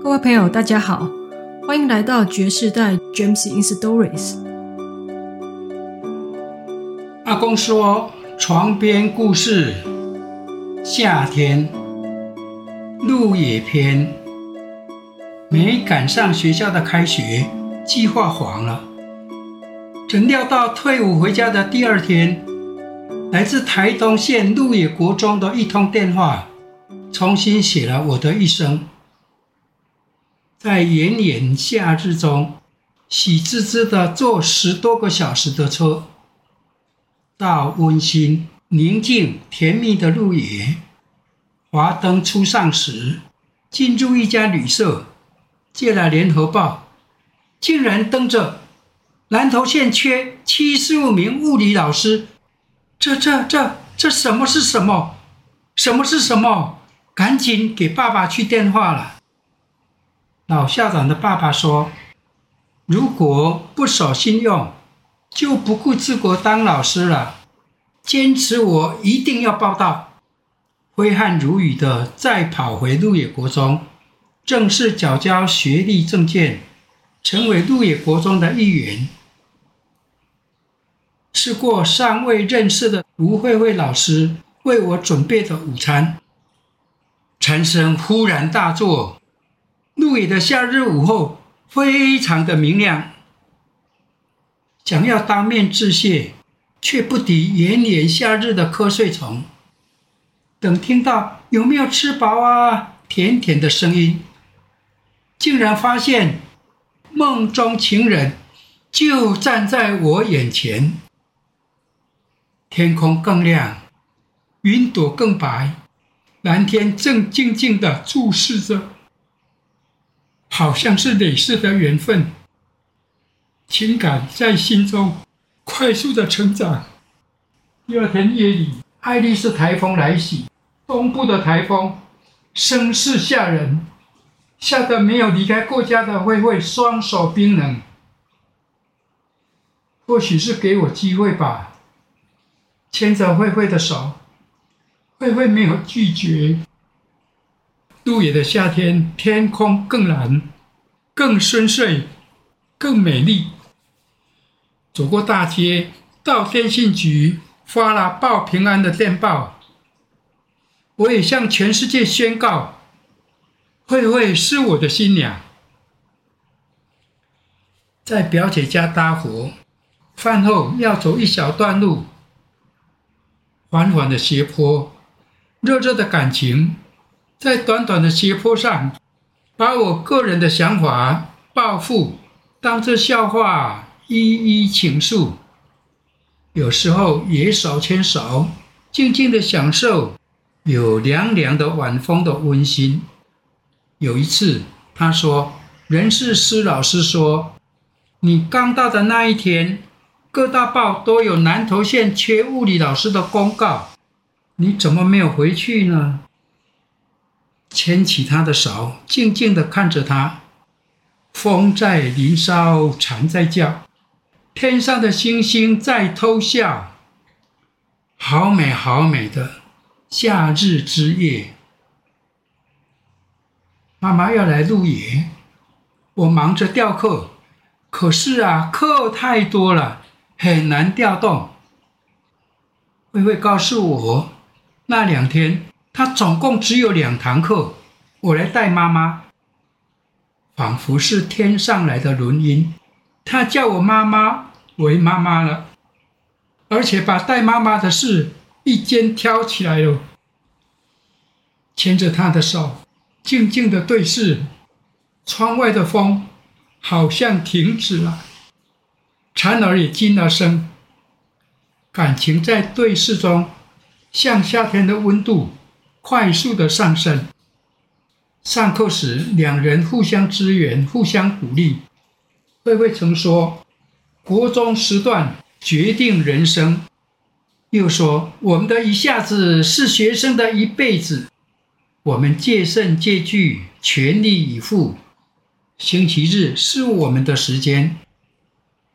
各位朋友，大家好，欢迎来到爵士代 Gems in Stories。阿公说床边故事，夏天，鹿野篇。没赶上学校的开学，计划黄了。怎料到退伍回家的第二天，来自台东县鹿野国中的一通电话，重新写了我的一生。在炎炎夏日中，喜滋滋的坐十多个小时的车，到温馨、宁静、甜蜜的鹿野。华灯初上时，进入一家旅社，借了联合报，竟然登着南投县缺七十五名物理老师。这、这、这、这什么是什么？什么是什么？赶紧给爸爸去电话了。老校长的爸爸说：“如果不守信用，就不顾治国当老师了。坚持我一定要报到。”挥汗如雨的再跑回鹿野国中，正式缴交学历证件，成为鹿野国中的一员。吃过尚未认识的吴慧慧老师为我准备的午餐，蝉声忽然大作。鹿野的夏日午后非常的明亮，想要当面致谢，却不敌炎炎夏日的瞌睡虫。等听到有没有吃饱啊，甜甜的声音，竟然发现梦中情人就站在我眼前。天空更亮，云朵更白，蓝天正静静地注视着。好像是累世的缘分，情感在心中快速的成长。第二天夜里，爱丽丝台风来袭，东部的台风声势吓人，吓得没有离开过家的慧慧双手冰冷。或许是给我机会吧，牵着慧慧的手，慧慧没有拒绝。鹿野的夏天，天空更蓝，更深邃，更美丽。走过大街，到电信局发了报平安的电报。我也向全世界宣告：慧慧是我的新娘。在表姐家搭伙，饭后要走一小段路，缓缓的斜坡，热热的感情。在短短的斜坡上，把我个人的想法、抱负当作笑话一一倾诉。有时候也手牵手，静静的享受有凉凉的晚风的温馨。有一次，他说：“人事司老师说，你刚到的那一天，各大报都有南投县缺物理老师的公告，你怎么没有回去呢？”牵起他的手，静静地看着他。风在林梢，蝉在叫，天上的星星在偷笑。好美，好美的夏日之夜。妈妈要来露营，我忙着钓客，可是啊，课太多了，很难调动。慧慧告诉我，那两天。他总共只有两堂课，我来带妈妈，仿佛是天上来的轮音。他叫我妈妈为妈妈了，而且把带妈妈的事一肩挑起来了。牵着他的手，静静的对视，窗外的风好像停止了，蝉儿也静了声。感情在对视中，像夏天的温度。快速的上升。上课时，两人互相支援，互相鼓励。慧慧曾说：“国中时段决定人生。”又说：“我们的一下子是学生的一辈子。”我们戒慎戒惧，全力以赴。星期日是我们的时间，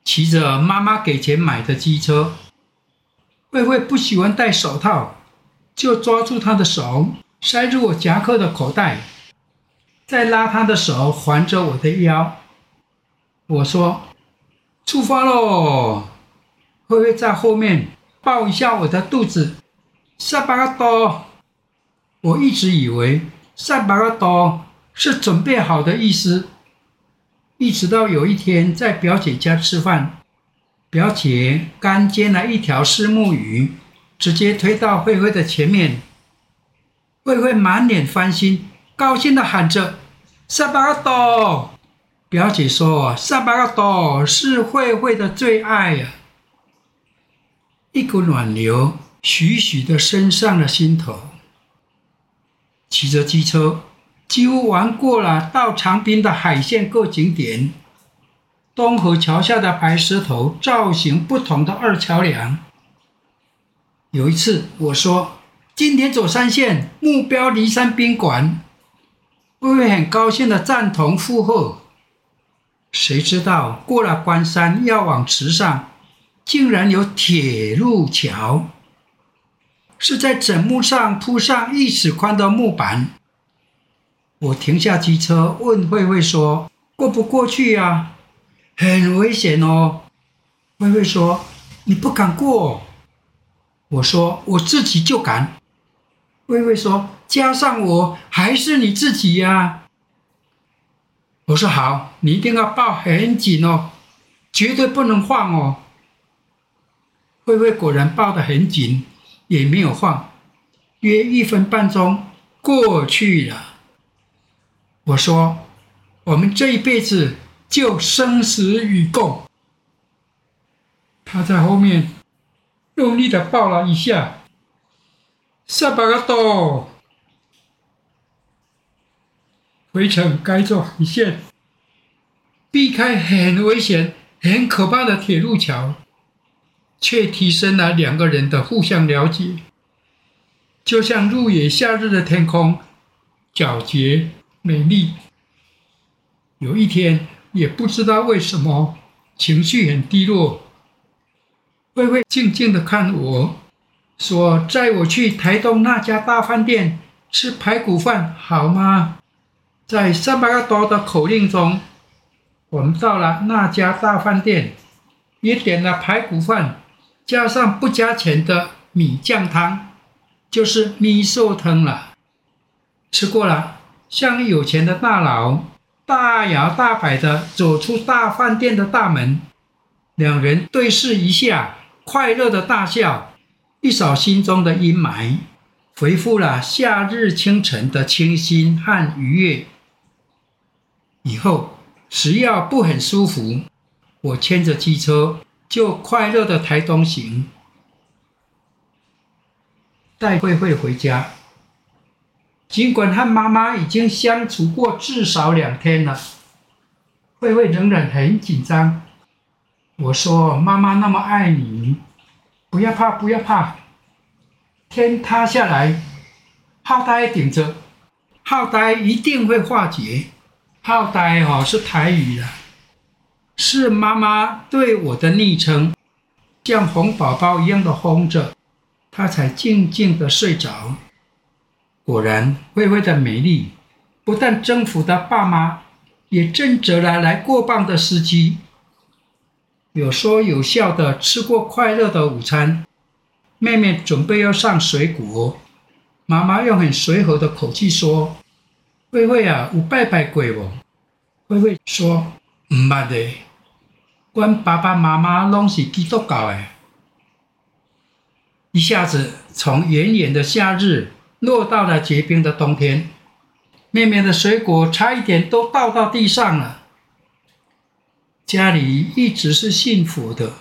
骑着妈妈给钱买的机车。慧慧不喜欢戴手套。就抓住他的手，塞入我夹克的口袋，再拉他的手环着我的腰。我说：“出发喽！”慧慧在后面抱一下我的肚子。萨巴嘎多，我一直以为萨巴嘎多是准备好的意思。一直到有一天在表姐家吃饭，表姐刚煎了一条虱目鱼，直接推到慧慧的前面。慧慧满脸欢欣，高兴地喊着：“萨巴个多！”表姐说：“萨巴个多是慧慧的最爱呀。”一股暖流徐徐地升上了心头。骑着机车，几乎玩过了到长滨的海线各景点。东河桥下的白石头，造型不同的二桥梁。有一次，我说：“今天走山线，目标梨山宾馆。”慧慧很高兴地赞同附和。谁知道过了关山，要往池上，竟然有铁路桥，是在枕木上铺上一尺宽的木板。我停下机车，问慧慧说：“过不过去呀？”很危险哦，慧慧说：“你不敢过。”我说：“我自己就敢。”慧慧说：“加上我还是你自己呀。”我说：“好，你一定要抱很紧哦，绝对不能晃哦。”慧慧果然抱得很紧，也没有晃。约一分半钟过去了。我说：“我们这一辈子。”就生死与共。他在后面用力的抱了一下，下巴个多，回程该走一线，避开很危险、很可怕的铁路桥，却提升了两个人的互相了解，就像入野夏日的天空，皎洁美丽。有一天。也不知道为什么情绪很低落，慧慧静静的看我，说：“载我去台东那家大饭店吃排骨饭好吗？”在萨巴嘎多的口令中，我们到了那家大饭店，也点了排骨饭，加上不加钱的米酱汤，就是米寿汤了。吃过了，像有钱的大佬。大摇大摆的走出大饭店的大门，两人对视一下，快乐的大笑，一扫心中的阴霾，恢复了夏日清晨的清新和愉悦。以后只要不很舒服，我牵着机车就快乐的台东行，带慧慧回家。尽管和妈妈已经相处过至少两天了，慧慧仍然很紧张。我说：“妈妈那么爱你，不要怕，不要怕。天塌下来，浩呆顶着，浩呆一定会化解。浩呆哦，是台语的，是妈妈对我的昵称，像哄宝宝一样的哄着，她才静静的睡着。”果然，慧慧的美丽不但征服了爸妈，也征得了来过磅的司机。有说有笑的吃过快乐的午餐，妹妹准备要上水果，妈妈用很随和的口气说：“慧慧啊，有拜拜过不？”慧慧说：“唔捌的，阮爸爸妈妈拢是基督教的。”一下子从炎炎的夏日。落到了结冰的冬天，妹妹的水果差一点都倒到地上了。家里一直是幸福的，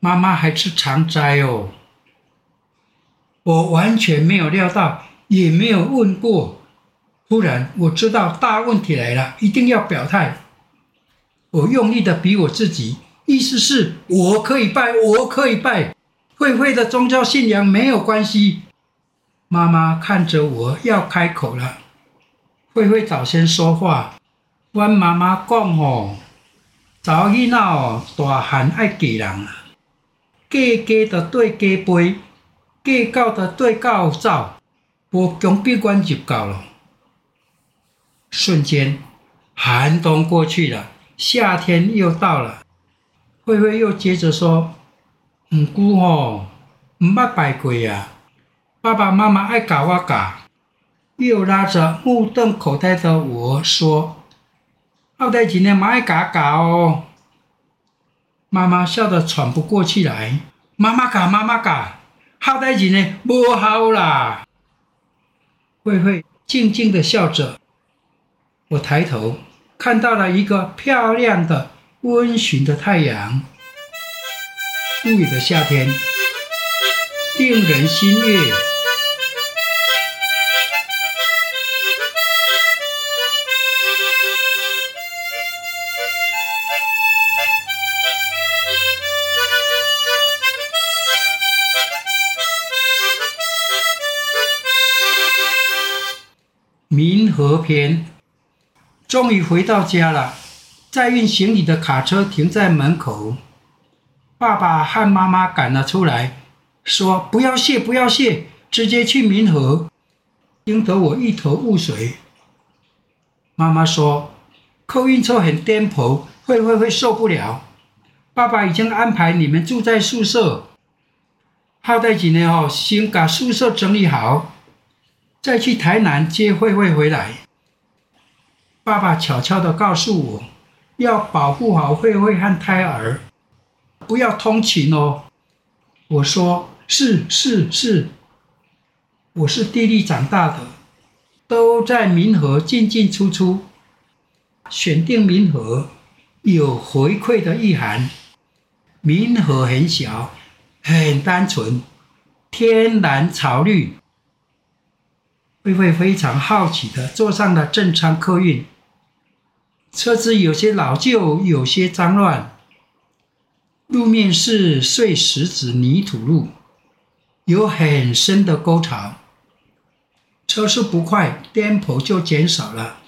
妈妈还吃长斋哦。我完全没有料到，也没有问过。突然我知道大问题来了，一定要表态。我用力的比我自己，意思是我可以拜，我可以拜。慧慧的宗教信仰没有关系。妈妈看着我要开口了，慧慧早先说话。问妈妈讲哦，查某囡仔哦，大汉爱嫁人啊，嫁嫁的对嫁背，嫁到的对到走，无强逼阮入教了。瞬间，寒冬过去了，夏天又到了。慧慧又接着说：“唔姑吼，唔捌拜过啊，爸爸妈妈爱教我教。”又拉着目瞪口呆的我说：“好代志呢，妈爱教教哦。”妈妈笑得喘不过气来：“妈妈嘎，妈妈嘎，好代志呢，不好啦。”慧慧静静的笑着。我抬头看到了一个漂亮的、温煦的太阳。陆野的夏天，令人心悦。和平，终于回到家了。载运行李的卡车停在门口，爸爸和妈妈赶了出来，说：“不要谢，不要谢，直接去民和。”惊得我一头雾水。妈妈说：“客运车很颠簸，会会会受不了。”爸爸已经安排你们住在宿舍，好带几年后，先把宿舍整理好。再去台南接慧慧回来。爸爸悄悄地告诉我，要保护好慧慧和胎儿，不要通勤哦。我说是是是，我是地利长大的，都在民和进进出出，选定民和有回馈的意涵。民和很小，很单纯，天然草绿。慧慧非常好奇地坐上了正昌客运，车子有些老旧，有些脏乱，路面是碎石子泥土路，有很深的沟槽，车速不快，颠簸就减少了。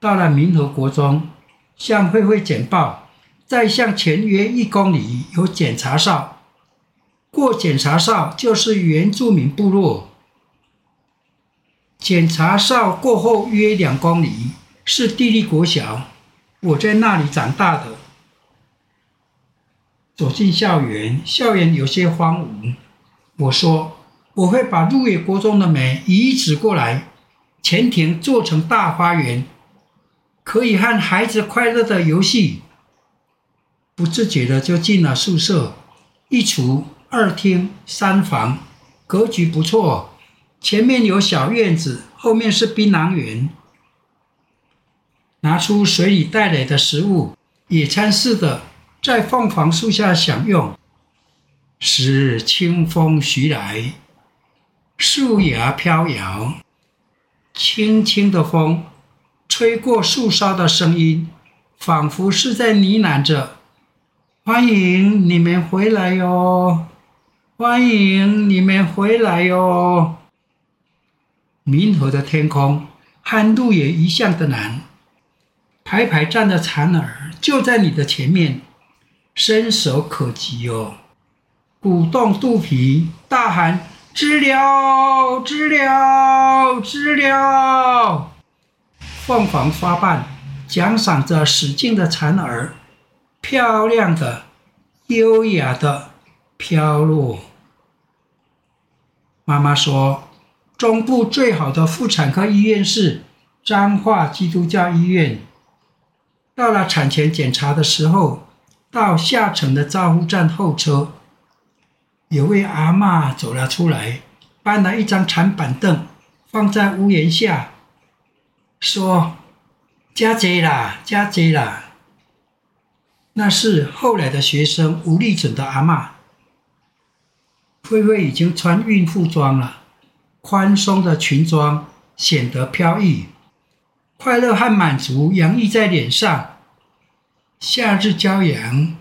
到了民和国中，向慧慧简报，再向前约一公里有检查哨，过检查哨就是原住民部落。检查哨过后约两公里是地利国小，我在那里长大的。走进校园，校园有些荒芜。我说我会把入野国中的美移植过来，前庭做成大花园，可以和孩子快乐的游戏。不自觉的就进了宿舍，一厨二厅三房，格局不错。前面有小院子，后面是槟榔园。拿出水里带来的食物，野餐似的在凤凰树下享用。时清风徐来，树芽飘摇，轻轻的风吹过树梢的声音，仿佛是在呢喃着：“欢迎你们回来哟，欢迎你们回来哟。”明和的天空和鹿野一向的蓝，排排站的蝉儿就在你的前面，伸手可及哦，鼓动肚皮，大喊：“知了，知了，知了！”凤凰花瓣奖赏着使劲的蝉儿，漂亮的、优雅的飘落。妈妈说。中部最好的妇产科医院是彰化基督教医院。到了产前检查的时候，到下层的照护站候车，有位阿嬷走了出来，搬了一张长板凳放在屋檐下，说：“加贼啦，加贼啦。”那是后来的学生吴立准的阿嬷。慧慧已经穿孕妇装了。宽松的裙装显得飘逸，快乐和满足洋溢在脸上。夏日骄阳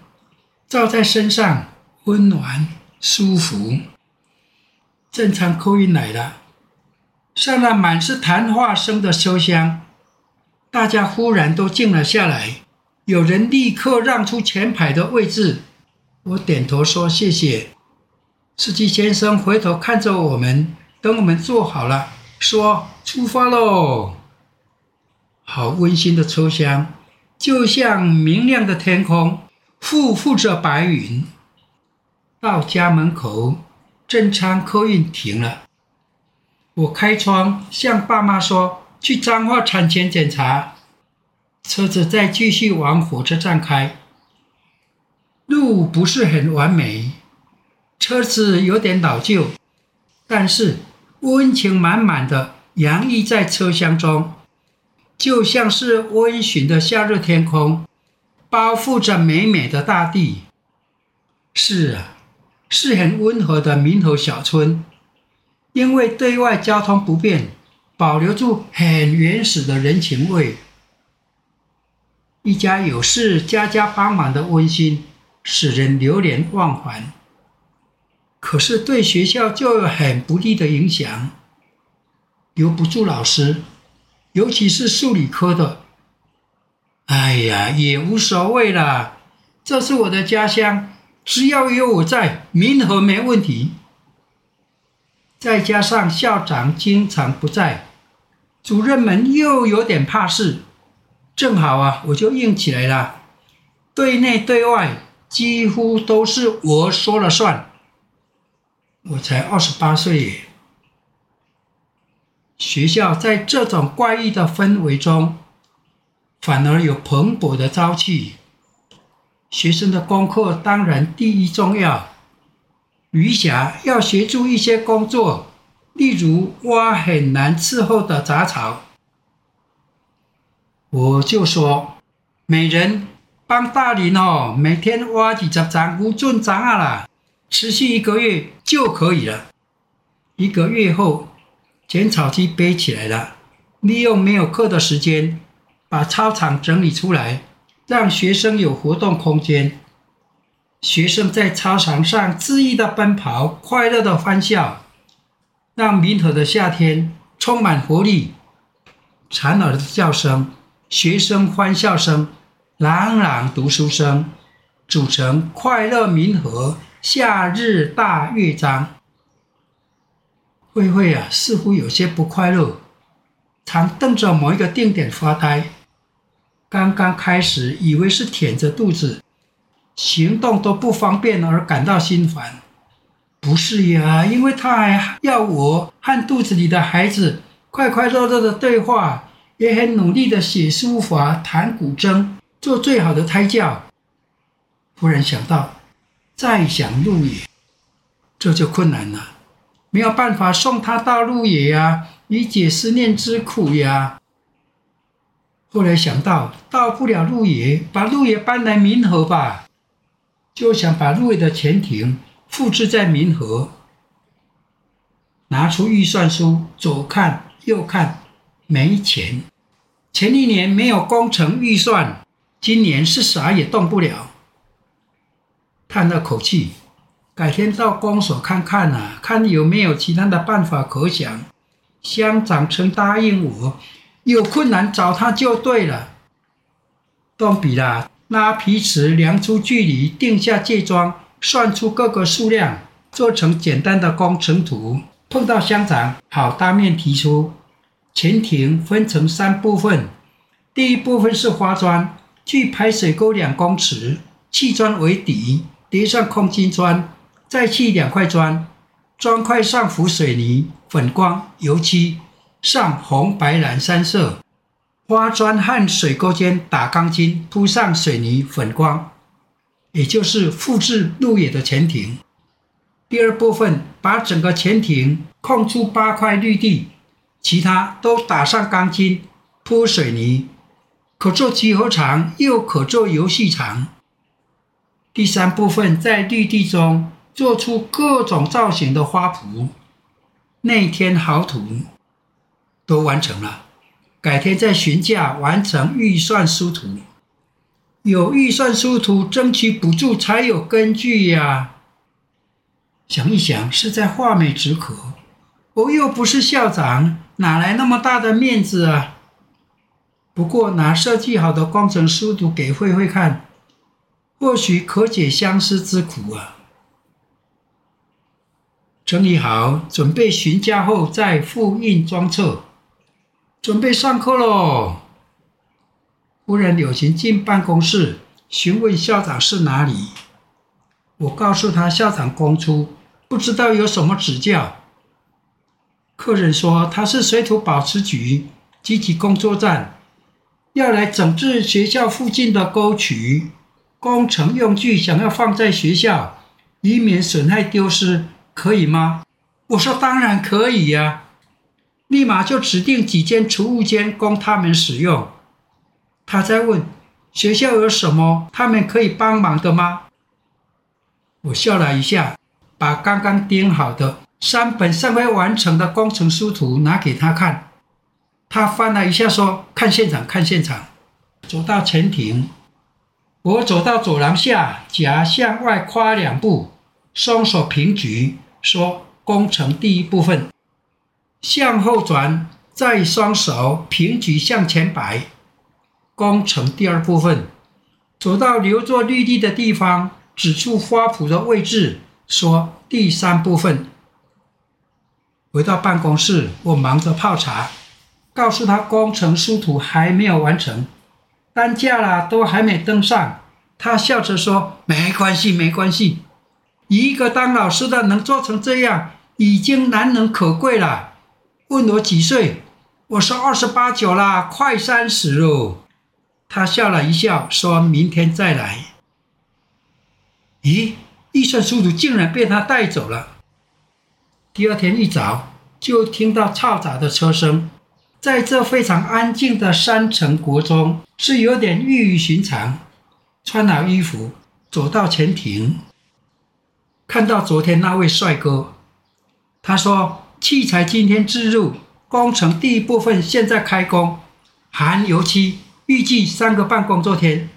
照在身上，温暖舒服。正昌客运来了，上了满是谈话声的车厢，大家忽然都静了下来，有人立刻让出前排的位置。我点头说谢谢。司机先生回头看着我们。等我们坐好了，说出发喽。好温馨的车厢，就像明亮的天空，覆覆着白云。到家门口，正昌客运停了。我开窗向爸妈说：“去彰化产前检查。”车子再继续往火车站开。路不是很完美，车子有点老旧，但是温情满满的洋溢在车厢中，就像是温驯的夏日天空，包覆着美美的大地。是啊，是很温和的民和小村，因为对外交通不便，保留住很原始的人情味。一家有事，家家帮忙的温馨。使人流连忘返，可是对学校就有很不利的影响。留不住老师，尤其是数理科的。哎呀，也无所谓啦，这是我的家乡，只要有我在，民和没问题。再加上校长经常不在，主任们又有点怕事，正好啊，我就硬起来了，对内对外。几乎都是我说了算。我才二十八岁，学校在这种怪异的氛围中，反而有蓬勃的朝气。学生的功课当然第一重要，余霞要协助一些工作，例如挖很难伺候的杂草。我就说，每人。帮大林哦，每天挖几十张无尽杂啊啦，持续一个月就可以了。一个月后，剪草机背起来了，利用没有课的时间，把操场整理出来，让学生有活动空间。学生在操场上恣意的奔跑，快乐的欢笑，让民和的夏天充满活力。蝉儿的叫声，学生欢笑声。朗朗读书声，组成快乐民和夏日大乐章。慧慧啊，似乎有些不快乐，常瞪着某一个定点发呆。刚刚开始以为是舔着肚子，行动都不方便而感到心烦。不是呀，因为他还要我和肚子里的孩子快快乐乐的对话，也很努力的写书法、弹古筝。做最好的胎教，忽然想到，再想入也，这就困难了，没有办法送他到鹿野呀，以解思念之苦呀。后来想到，到不了鹿野，把鹿野搬来民和吧，就想把鹿野的前庭复制在民和，拿出预算书，左看右看，没钱，前一年没有工程预算。今年是啥也动不了，叹了口气，改天到公所看看呐、啊，看有没有其他的办法可想。乡长曾答应我，有困难找他就对了。动笔啦，拉皮尺量出距离，定下界桩，算出各个数量，做成简单的工程图。碰到乡长，好当面提出，前庭分成三部分，第一部分是花砖。距排水沟两公尺，砌砖为底，叠上空心砖，再砌两块砖，砖块上浮水泥、粉光、油漆，上红、白、蓝三色。花砖和水沟间打钢筋，铺上水泥、粉光，也就是复制路野的前庭。第二部分把整个前庭空出八块绿地，其他都打上钢筋，铺水泥。可做集合场，又可做游戏场。第三部分在绿地中做出各种造型的花圃，内添好土，都完成了。改天再询价完成预算书图。有预算书图，争取补助才有根据呀。想一想，是在画美止渴。我又不是校长，哪来那么大的面子啊？不过拿设计好的工程书图给慧慧看，或许可解相思之苦啊。整理好，准备询价后再复印装册，准备上课喽。夫人有心进办公室询问校长是哪里。我告诉他校长公出，不知道有什么指教。客人说他是水土保持局集体工作站，要来整治学校附近的沟渠，工程用具想要放在学校，以免损害丢失，可以吗？我说当然可以呀、立马就指定几间储物间供他们使用。他在问学校有什么他们可以帮忙的吗？我笑了一下，把刚刚钉好的三本尚未完成的工程书图拿给他看。他翻了一下，说：“看现场，看现场。”走到前庭，我走到走廊下，夹向外跨两步，双手平举，说：“工程第一部分。”向后转，再双手平举向前摆。工程第二部分，走到留作绿地的地方，指出花圃的位置，说：“第三部分。”回到办公室，我忙着泡茶。告诉他工程书图还没有完成，担架啦都还没登上。他笑着说：“没关系，没关系，一个当老师的能做成这样，已经难能可贵了。”问我几岁，我说二十八九啦，快三十喽。他笑了一笑，说明天再来。咦，预算速度竟然被他带走了。第二天一早，就听到嘈杂的车声。在这非常安静的山城国中，是有点异于寻常。穿好衣服，走到前庭，看到昨天那位帅哥。他说：“器材今天置入，工程第一部分现在开工，含油漆，预计三个半工作天。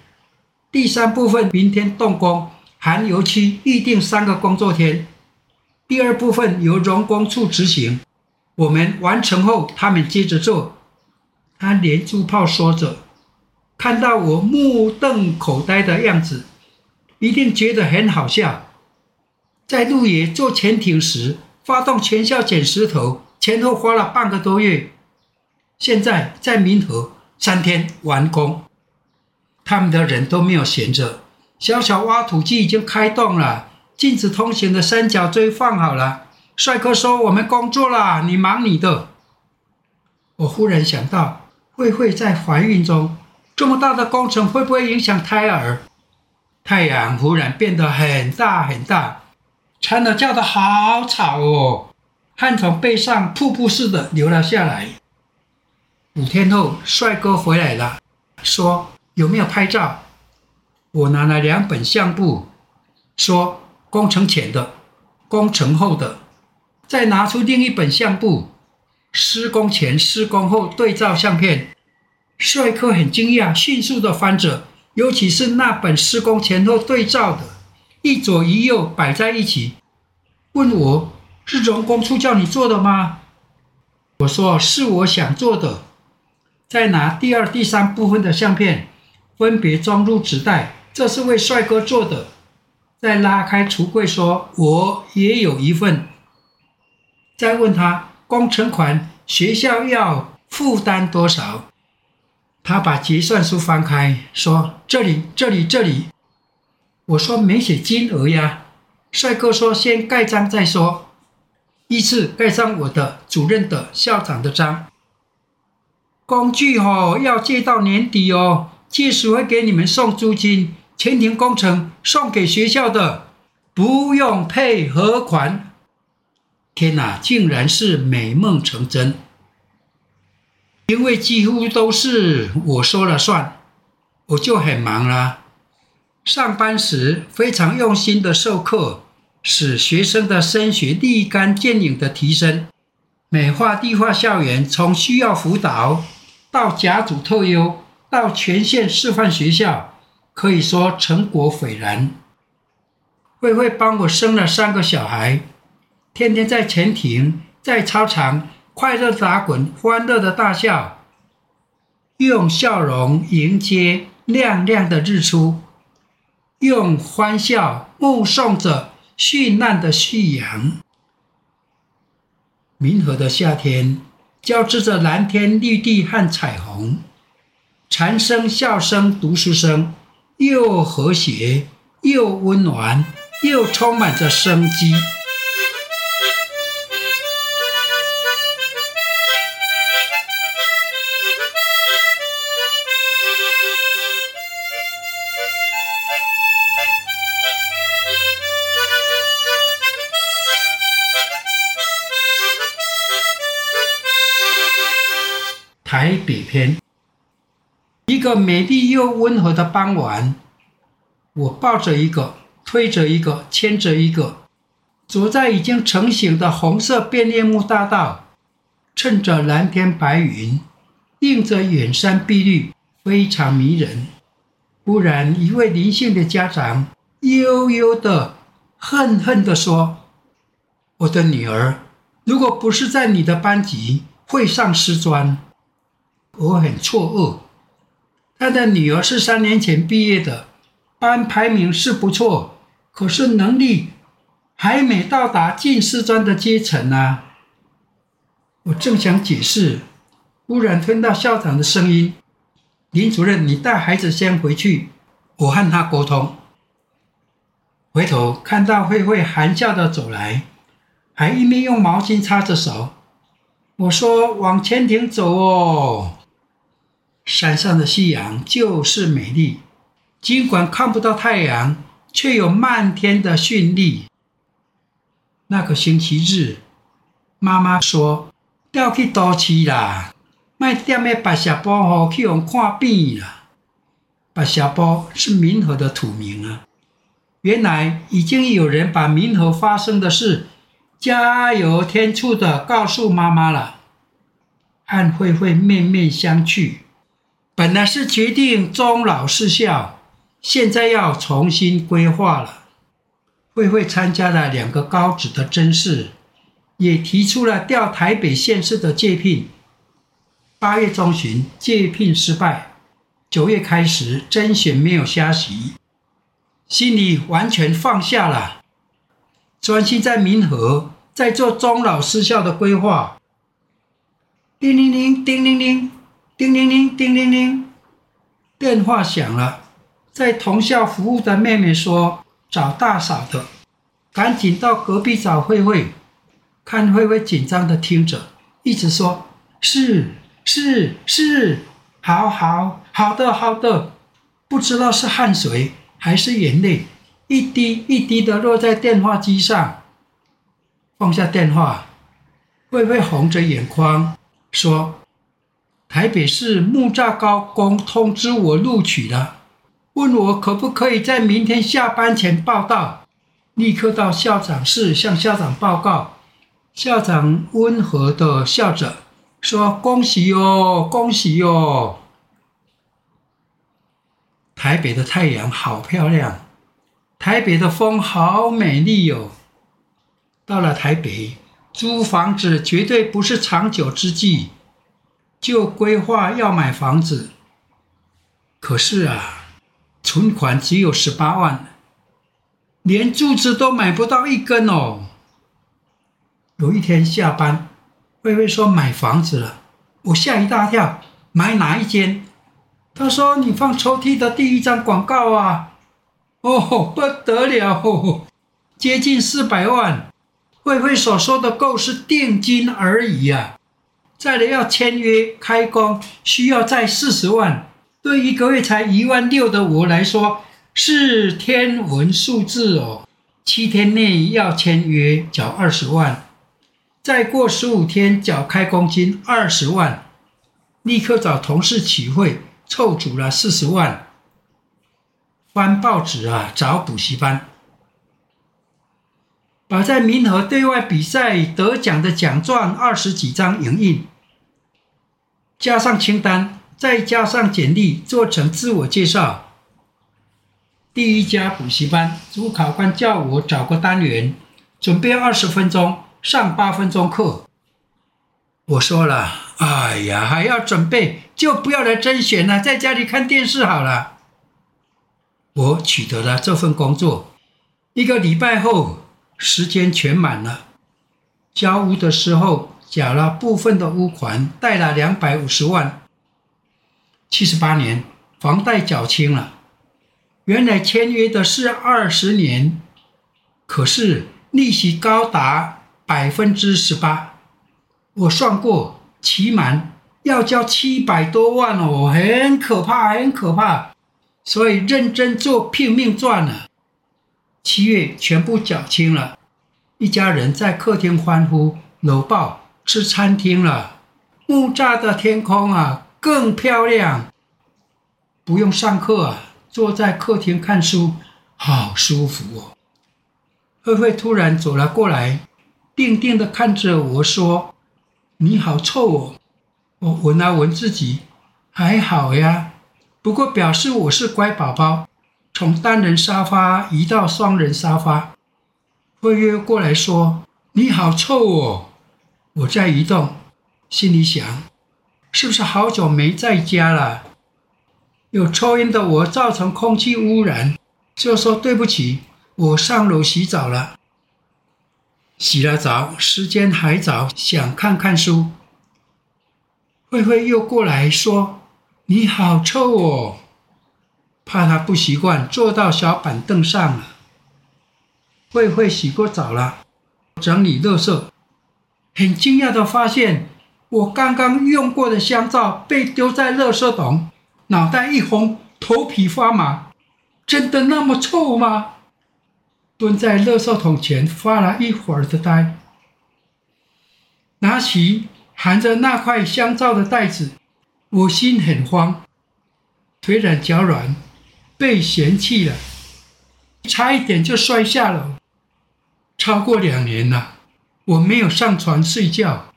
第三部分明天动工，含油漆，预定三个工作天。第二部分由荣工处执行。”我们完成后，他们接着做。他连珠炮说着，看到我目瞪口呆的样子，一定觉得很好笑。在鹿野做潜艇时，发动全校捡石头，前后花了半个多月。现在在民和三天完工，他们的人都没有闲着。小小挖土机已经开动了，禁止通行的三角锥放好了。帅哥说：“我们工作啦，你忙你的。”我忽然想到，慧慧在怀孕中，这么大的工程会不会影响胎儿？太阳忽然变得很大很大，蝉儿叫得好吵哦，汗从背上瀑布似的流了下来。五天后，帅哥回来了，说：“有没有拍照？”我拿了两本相簿，说：“工程前的，工程后的。”再拿出另一本相簿，施工前、施工后对照相片。帅哥很惊讶，迅速地翻着，尤其是那本施工前后对照的，一左一右摆在一起，问我是荣工处叫你做的吗？我说是我想做的。再拿第二、第三部分的相片，分别装入纸袋，这是为帅哥做的。再拉开橱柜，说我也有一份。再问他工程款学校要负担多少？他把结算书翻开，说：“这里，这里，这里。”我说：“没写金额呀。”帅哥说：“先盖章再说，依次盖上我的、主任的、校长的章。工具哦，要借到年底哦，届时会给你们送租金。前庭工程送给学校的，不用配合款。”天哪，竟然是美梦成真！因为几乎都是我说了算，我就很忙了。上班时非常用心的授课，使学生的升学立竿见影的提升，美化地化校园，从需要辅导到甲组特优，到全县示范学校，可以说成果斐然。慧慧帮我生了三个小孩。天天在前庭，在操场，快乐打滚，欢乐的大笑，用笑容迎接亮亮的日出，用欢笑目送着绚烂的夕阳。明和的夏天交织着蓝天绿地和彩虹，蝉声、笑声、读书声，又和谐又温暖，又充满着生机。篇，一个美丽又温和的傍晚，我抱着一个，推着一个，牵着一个，走在已经成型的红色变叶木大道，衬着蓝天白云，映着远山碧绿，非常迷人。忽然，一位林姓的家长悠悠的、恨恨的说：“我的女儿，如果不是在你的班级，会上师专。”我很错愕，他的女儿是三年前毕业的，班排名是不错，可是能力还没到达进师专的阶层啊！我正想解释，忽然听到校长的声音：“林主任，你带孩子先回去，我和他沟通。”回头看到慧慧含笑的走来，还一面用毛巾擦着手。我说：“往前庭走哦。”山上的夕阳就是美丽，尽管看不到太阳，却有漫天的绚丽。那个星期日，妈妈说要去都市啦，卖店的白石埔吼去用看病啦。白石埔是民和的土名啊，原来已经有人把民和发生的事加油添醋的告诉妈妈了，和慧慧面面相觑。本来是决定终老师校，现在要重新规划了。慧慧参加了两个高职的甄试，也提出了调台北县市的借聘。八月中旬借聘失败，九月开始甄选没有消息，心里完全放下了，专心在民和在做终老师校的规划。叮铃铃，叮铃铃。叮铃铃，叮铃铃，电话响了，在同校服务的妹妹说：“找大嫂的，赶紧到隔壁找慧慧。”看慧慧紧张的听着，一直说：“是是是，好好好的好的。”不知道是汗水还是眼泪，一滴一滴的落在电话机上。放下电话，慧慧红着眼眶说。台北市木栅高工通知我录取了，问我可不可以在明天下班前报到。立刻到校长室向校长报告。校长温和的笑着说：“恭喜哟，恭喜哟！台北的太阳好漂亮，台北的风好美丽哟。到了台北，租房子绝对不是长久之计。”就规划要买房子，可是啊，存款只有十八万，连柱子都买不到一根哦。有一天下班，慧慧说买房子了，我吓一大跳，买哪一间？她说你放抽屉的第一张广告啊，哦，不得了，接近四百万。慧慧所说的够是定金而已啊。再来要签约开工，需要再四十万，对一个月才一万六的我来说是天文数字哦。七天内要签约缴二十万，再过十五天缴开工金二十万，立刻找同事起会凑足了四十万。翻报纸啊，找补习班，把在民和对外比赛得奖的奖状二十几张影印，加上清单，再加上简历，做成自我介绍。第一家补习班主考官叫我找个单元，准备二十分钟，上八分钟课。我说了，哎呀，还要准备，就不要来甄选了，在家里看电视好了。我取得了这份工作，一个礼拜后。时间全满了，交屋的时候缴了部分的屋款，贷了两百五十万。七十八年，房贷缴清了。原来签约的是二十年，可是利息高达百分之十八。我算过，期满要交七百多万哦，很可怕，很可怕。所以认真做，拼命赚了。七月全部缴清了，一家人在客厅欢呼、搂抱，吃餐厅了。木栅的天空啊，更漂亮。不用上课啊，坐在客厅看书，好舒服哦。慧慧突然走了过来，定定地看着我说：“你好臭哦。”我闻了闻自己，还好呀。不过表示我是乖宝宝，从单人沙发移到双人沙发。慧慧过来说：“你好臭哦。”我在移动，心里想：是不是好久没在家了？有抽烟的我造成空气污染，就说对不起。我上楼洗澡了。洗了澡，时间还早，想看看书。慧慧又过来说。你好臭哦！怕他不习惯，坐到小板凳上了。慧慧洗过澡了，整理垃圾，很惊讶地发现，我刚刚用过的香皂被丢在垃圾桶，脑袋一红，头皮发麻，真的那么臭吗？蹲在垃圾桶前发了一会儿的呆，拿起含着那块香皂的袋子。我心很慌，腿软脚软，被嫌弃了，差一点就摔下楼。超过两年了，我没有上床睡觉，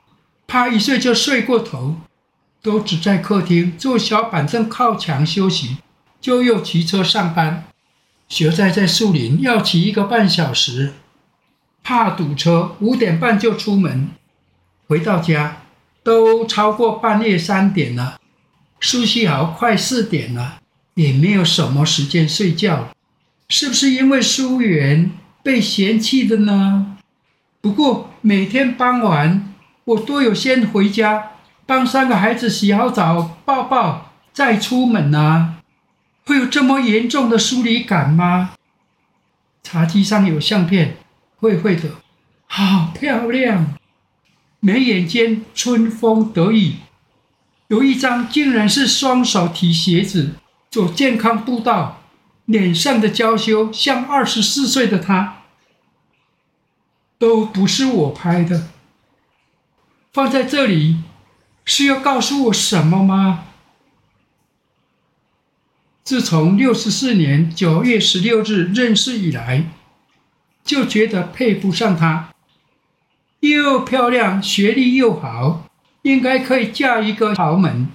怕一睡就睡过头，都只在客厅坐小板凳靠墙休息，就又骑车上班。学在在树林要骑一个半小时，怕堵车，五点半就出门，回到家都超过半夜三点了。休息好，快四点了，也没有什么时间睡觉，是不是因为疏远被嫌弃的呢？不过每天傍晚，我都有先回家帮三个孩子洗好澡、抱抱再出门啊，会有这么严重的疏离感吗？茶几上有相片，慧慧的，好漂亮，眉眼间春风得意。有一张竟然是双手提鞋子走健康步道，脸上的娇羞像二十四岁的她，都不是我拍的。放在这里是要告诉我什么吗？自从六十四年九月十六日认识以来，就觉得配不上她，又漂亮，学历又好。应该可以嫁一个豪门，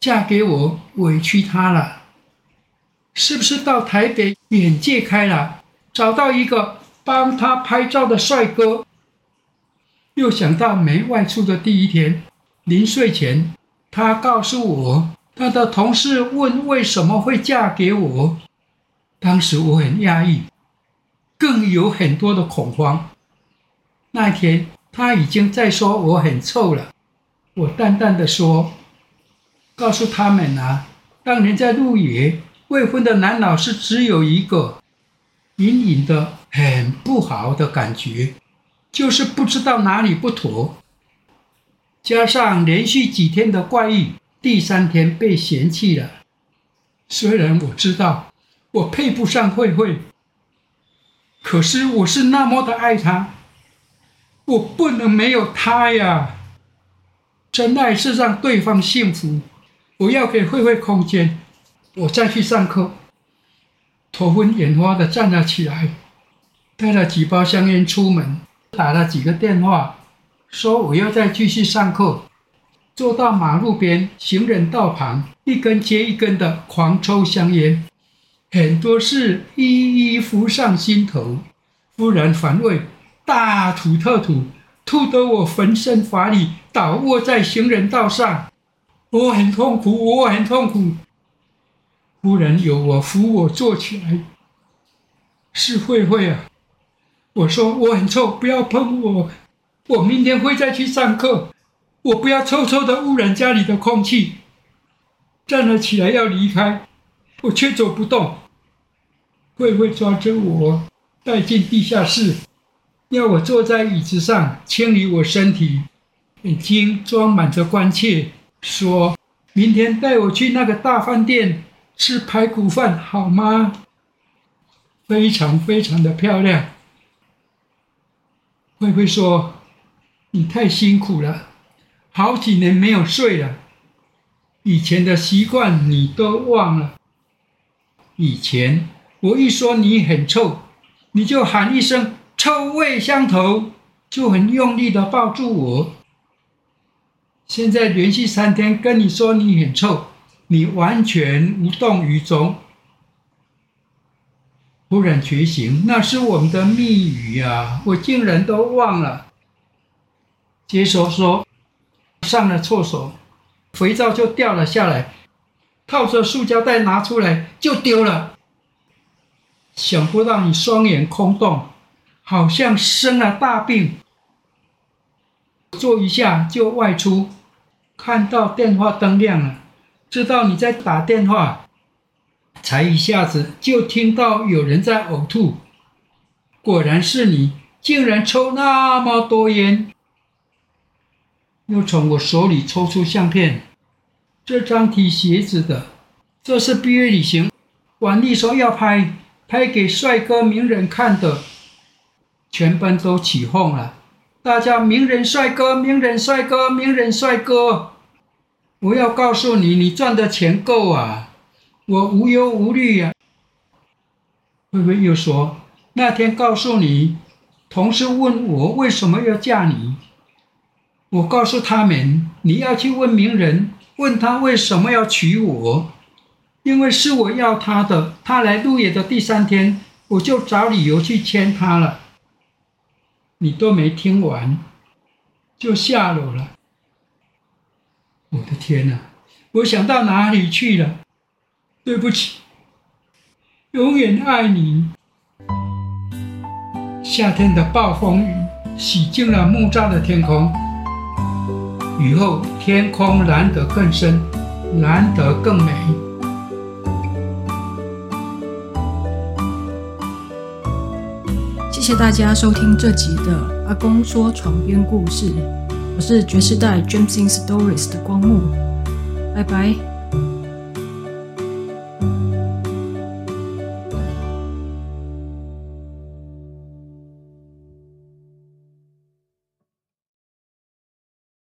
嫁给我委屈她了，是不是到台北眼界开了，找到一个帮她拍照的帅哥？又想到没外出的第一天，临睡前，她告诉我，她的同事问为什么会嫁给我，当时我很压抑，更有很多的恐慌。那天她已经在说我很臭了。我淡淡的说：“告诉他们啊，当年在鹿野未婚的男老师只有一个，隐隐的很不好的感觉，就是不知道哪里不妥。加上连续几天的怪异，第三天被嫌弃了。虽然我知道我配不上慧慧，可是我是那么的爱她，我不能没有她呀。”真爱是让对方幸福，我要给慧慧空间，我再去上课。头昏眼花的站了起来，带了几包香烟出门，打了几个电话，说我要再继续上课。坐到马路边行人道旁，一根接一根的狂抽香烟，很多事一一浮上心头，忽然反胃，大吐特吐。吐得我浑身乏力，倒卧在行人道上。我很痛苦，我很痛苦。忽然有我扶我坐起来，是慧慧啊。我说我很臭，不要碰我。我明天会再去上课。我不要臭臭的污染家里的空气。站了起来要离开，我却走不动。慧慧抓着我带进地下室，要我坐在椅子上清理我身体，眼睛装满着关切，说明天带我去那个大饭店吃排骨饭好吗？非常非常的漂亮。慧慧说：“你太辛苦了，好几年没有睡了，以前的习惯你都忘了。以前我一说你很臭，你就喊一声‘臭味相投’，就很用力的抱住我。现在连续三天跟你说你很臭，你完全无动于衷。”忽然觉醒，那是我们的密语呀！我竟然都忘了。接着说，上了厕所，肥皂就掉了下来，套着塑胶袋拿出来就丢了。想不到你双眼空洞，好像生了大病。坐一下就外出，看到电话灯亮了，知道你在打电话。才一下子就听到有人在呕吐，果然是你，竟然抽那么多烟，又从我手里抽出相片，这张提鞋子的，这是毕业旅行，王丽说要拍，拍给帅哥名人看的，全班都起哄了，大家名人帅哥，名人帅哥，名人帅哥，我要告诉你，你赚的钱够啊。我无忧无虑呀、啊。慧慧又说：“那天告诉你，同事问我为什么要嫁你，我告诉他们，你要去问名人，问他为什么要娶我，因为是我要他的。他来鹿野的第三天，我就找理由去牵他了。你都没听完，就下楼了。我的天哪！我想到哪里去了？”对不起，永远爱你。夏天的暴风雨洗净了木栅的天空，雨后天空蓝得更深，蓝得更美。谢谢大家收听这集的阿公说床边故事，我是爵士代 James in Stories 的光木，拜拜。